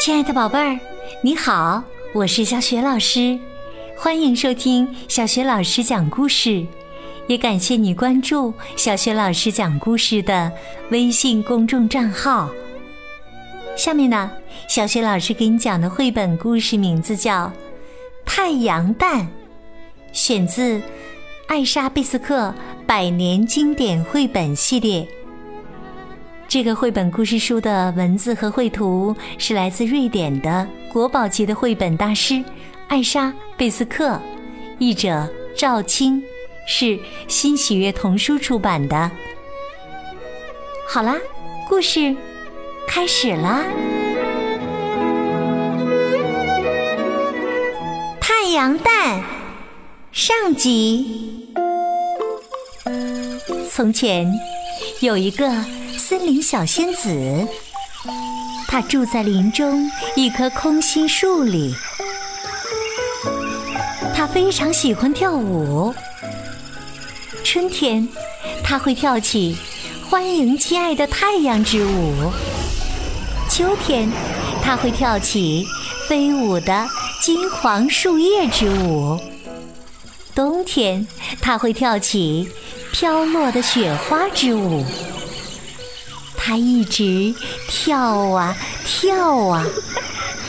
亲爱的宝贝儿，你好，我是小雪老师，欢迎收听小雪老师讲故事，也感谢你关注小雪老师讲故事的微信公众账号。下面呢，小雪老师给你讲的绘本故事名字叫《太阳蛋》，选自艾莎·贝斯克百年经典绘本系列。这个绘本故事书的文字和绘图是来自瑞典的国宝级的绘本大师艾莎·贝斯克，译者赵青，是新喜悦童书出版的。好啦，故事开始啦！太阳蛋上集。从前有一个。森林小仙子，她住在林中一棵空心树里。她非常喜欢跳舞。春天，她会跳起“欢迎亲爱的太阳”之舞；秋天，她会跳起飞舞的金黄树叶之舞；冬天，她会跳起飘落的雪花之舞。他一直跳啊跳啊，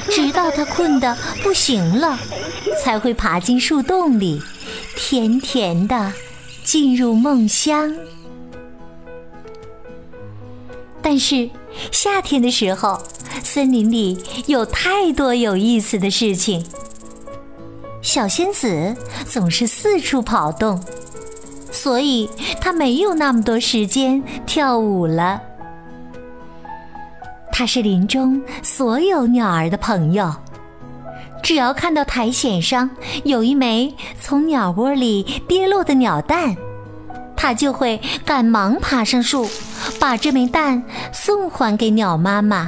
直到他困得不行了，才会爬进树洞里，甜甜的进入梦乡。但是夏天的时候，森林里有太多有意思的事情，小仙子总是四处跑动，所以她没有那么多时间跳舞了。它是林中所有鸟儿的朋友。只要看到苔藓上有一枚从鸟窝里跌落的鸟蛋，它就会赶忙爬上树，把这枚蛋送还给鸟妈妈。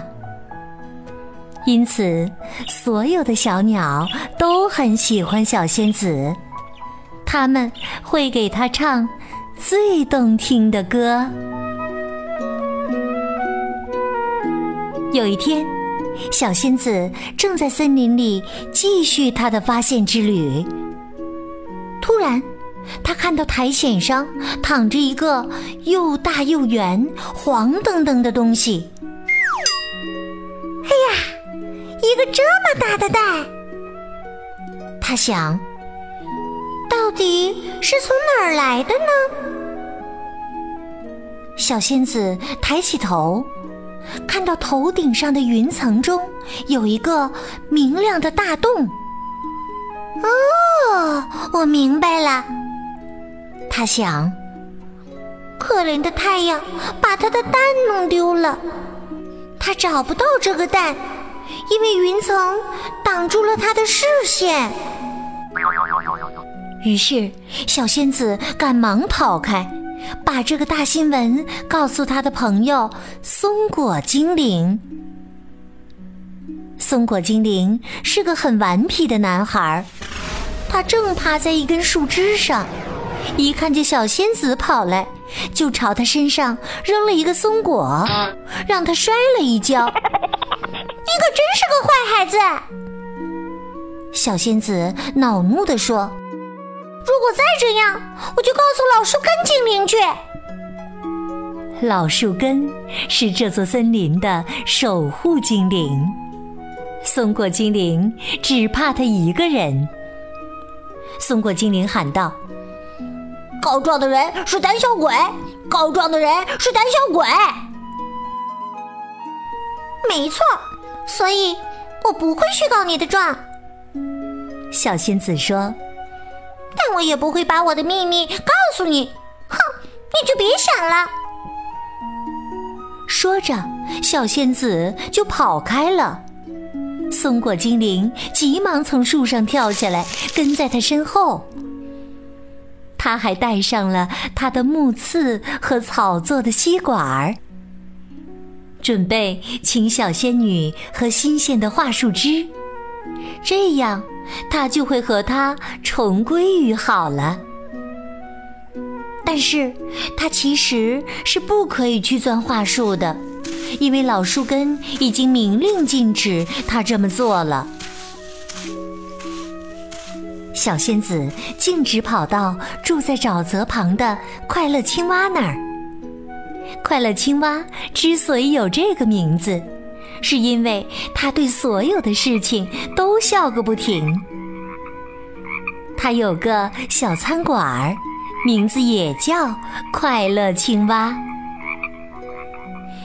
因此，所有的小鸟都很喜欢小仙子，他们会给它唱最动听的歌。有一天，小仙子正在森林里继续她的发现之旅。突然，她看到苔藓上躺着一个又大又圆、黄澄澄的东西。哎呀，一个这么大的蛋！她想，到底是从哪儿来的呢？小仙子抬起头。看到头顶上的云层中有一个明亮的大洞。哦，我明白了。他想，可怜的太阳把他的蛋弄丢了，他找不到这个蛋，因为云层挡住了他的视线。于是，小仙子赶忙跑开。把这个大新闻告诉他的朋友松果精灵。松果精灵是个很顽皮的男孩，他正趴在一根树枝上，一看见小仙子跑来，就朝他身上扔了一个松果，让他摔了一跤。你可真是个坏孩子！小仙子恼怒地说。如果再这样，我就告诉老树根精灵去。老树根是这座森林的守护精灵，松果精灵只怕他一个人。松果精灵喊道：“告状的人是胆小鬼，告状的人是胆小鬼。”没错，所以我不会去告你的状。小仙子说。但我也不会把我的秘密告诉你，哼，你就别想了。说着，小仙子就跑开了。松果精灵急忙从树上跳下来，跟在他身后。他还带上了他的木刺和草做的吸管儿，准备请小仙女喝新鲜的桦树汁，这样。他就会和他重归于好了。但是他其实是不可以去钻桦树的，因为老树根已经明令禁止他这么做了。小仙子径直跑到住在沼泽旁的快乐青蛙那儿。快乐青蛙之所以有这个名字，是因为它对所有的事情都笑个不停。它有个小餐馆儿。名字也叫快乐青蛙。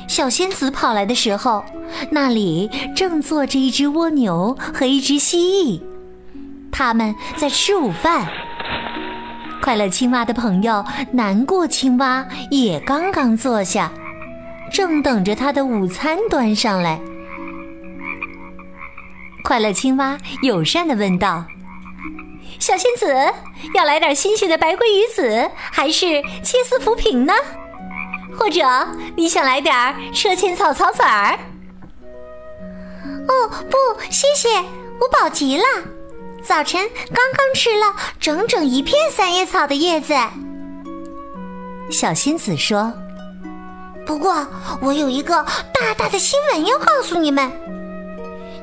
小仙子跑来的时候，那里正坐着一只蜗牛和一只蜥蜴，他们在吃午饭。快乐青蛙的朋友难过青蛙也刚刚坐下，正等着他的午餐端上来。快乐青蛙友善的问道。小仙子要来点新鲜的白鲑鱼子，还是切丝浮萍呢？或者你想来点车前草草籽儿？哦，不，谢谢，我饱极了。早晨刚刚吃了整整一片三叶草的叶子。小仙子说：“不过我有一个大大的新闻要告诉你们，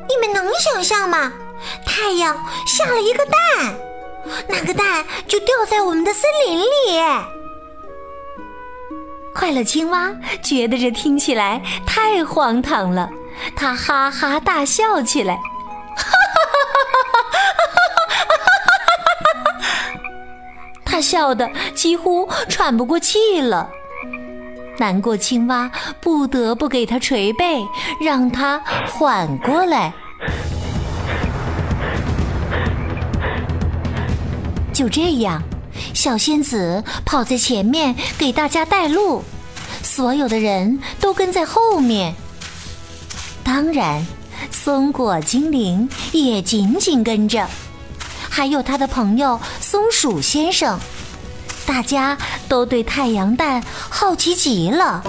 你们能想象吗？”太阳下了一个蛋，那个蛋就掉在我们的森林里。快乐青蛙觉得这听起来太荒唐了，它哈哈大笑起来，哈哈哈哈哈哈！它笑得几乎喘不过气了。难过青蛙不得不给它捶背，让它缓过来。就这样，小仙子跑在前面给大家带路，所有的人都跟在后面。当然，松果精灵也紧紧跟着，还有他的朋友松鼠先生。大家都对太阳蛋好奇极了。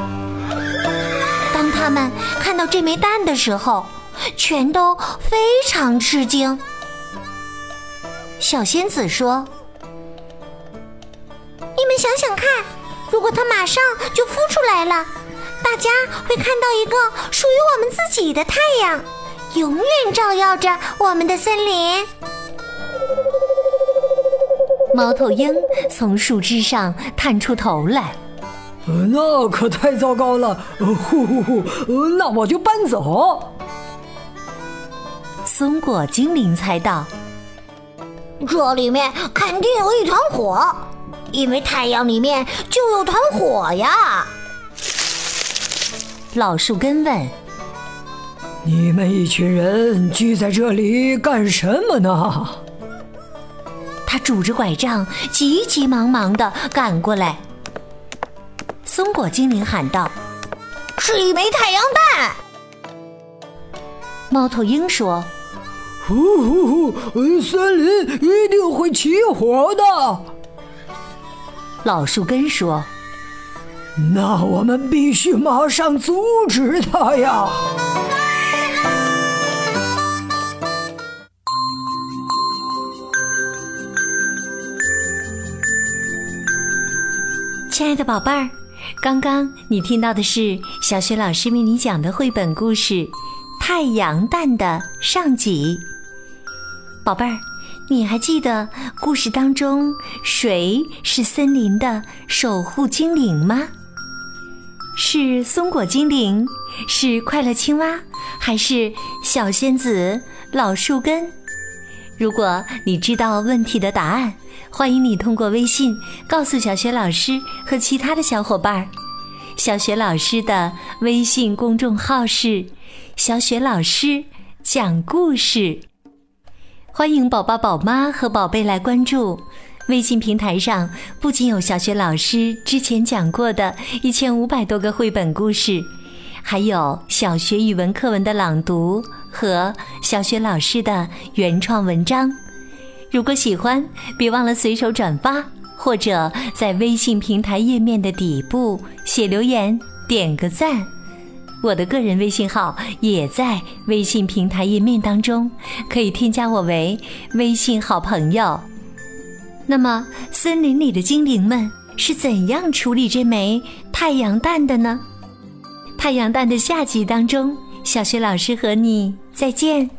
当他们看到这枚蛋的时候，全都非常吃惊。小仙子说。你们想想看，如果它马上就孵出来了，大家会看到一个属于我们自己的太阳，永远照耀着我们的森林。猫头鹰从树枝上探出头来，那可太糟糕了！呼呼呼，那我就搬走。松果精灵猜到，这里面肯定有一团火。因为太阳里面就有团火呀！老树根问：“你们一群人聚在这里干什么呢？”他拄着拐杖，急急忙忙的赶过来。松果精灵喊道：“是一枚太阳蛋。”猫头鹰说：“呼呼呼，森林一定会起火的。”老树根说：“那我们必须马上阻止它呀！”亲爱的宝贝儿，刚刚你听到的是小雪老师为你讲的绘本故事《太阳蛋》的上集。宝贝儿。你还记得故事当中谁是森林的守护精灵吗？是松果精灵，是快乐青蛙，还是小仙子老树根？如果你知道问题的答案，欢迎你通过微信告诉小雪老师和其他的小伙伴儿。小雪老师的微信公众号是“小雪老师讲故事”。欢迎宝宝、宝妈和宝贝来关注微信平台上，不仅有小学老师之前讲过的一千五百多个绘本故事，还有小学语文课文的朗读和小学老师的原创文章。如果喜欢，别忘了随手转发，或者在微信平台页面的底部写留言，点个赞。我的个人微信号也在微信平台页面当中，可以添加我为微信好朋友。那么，森林里的精灵们是怎样处理这枚太阳蛋的呢？太阳蛋的下集当中，小学老师和你再见。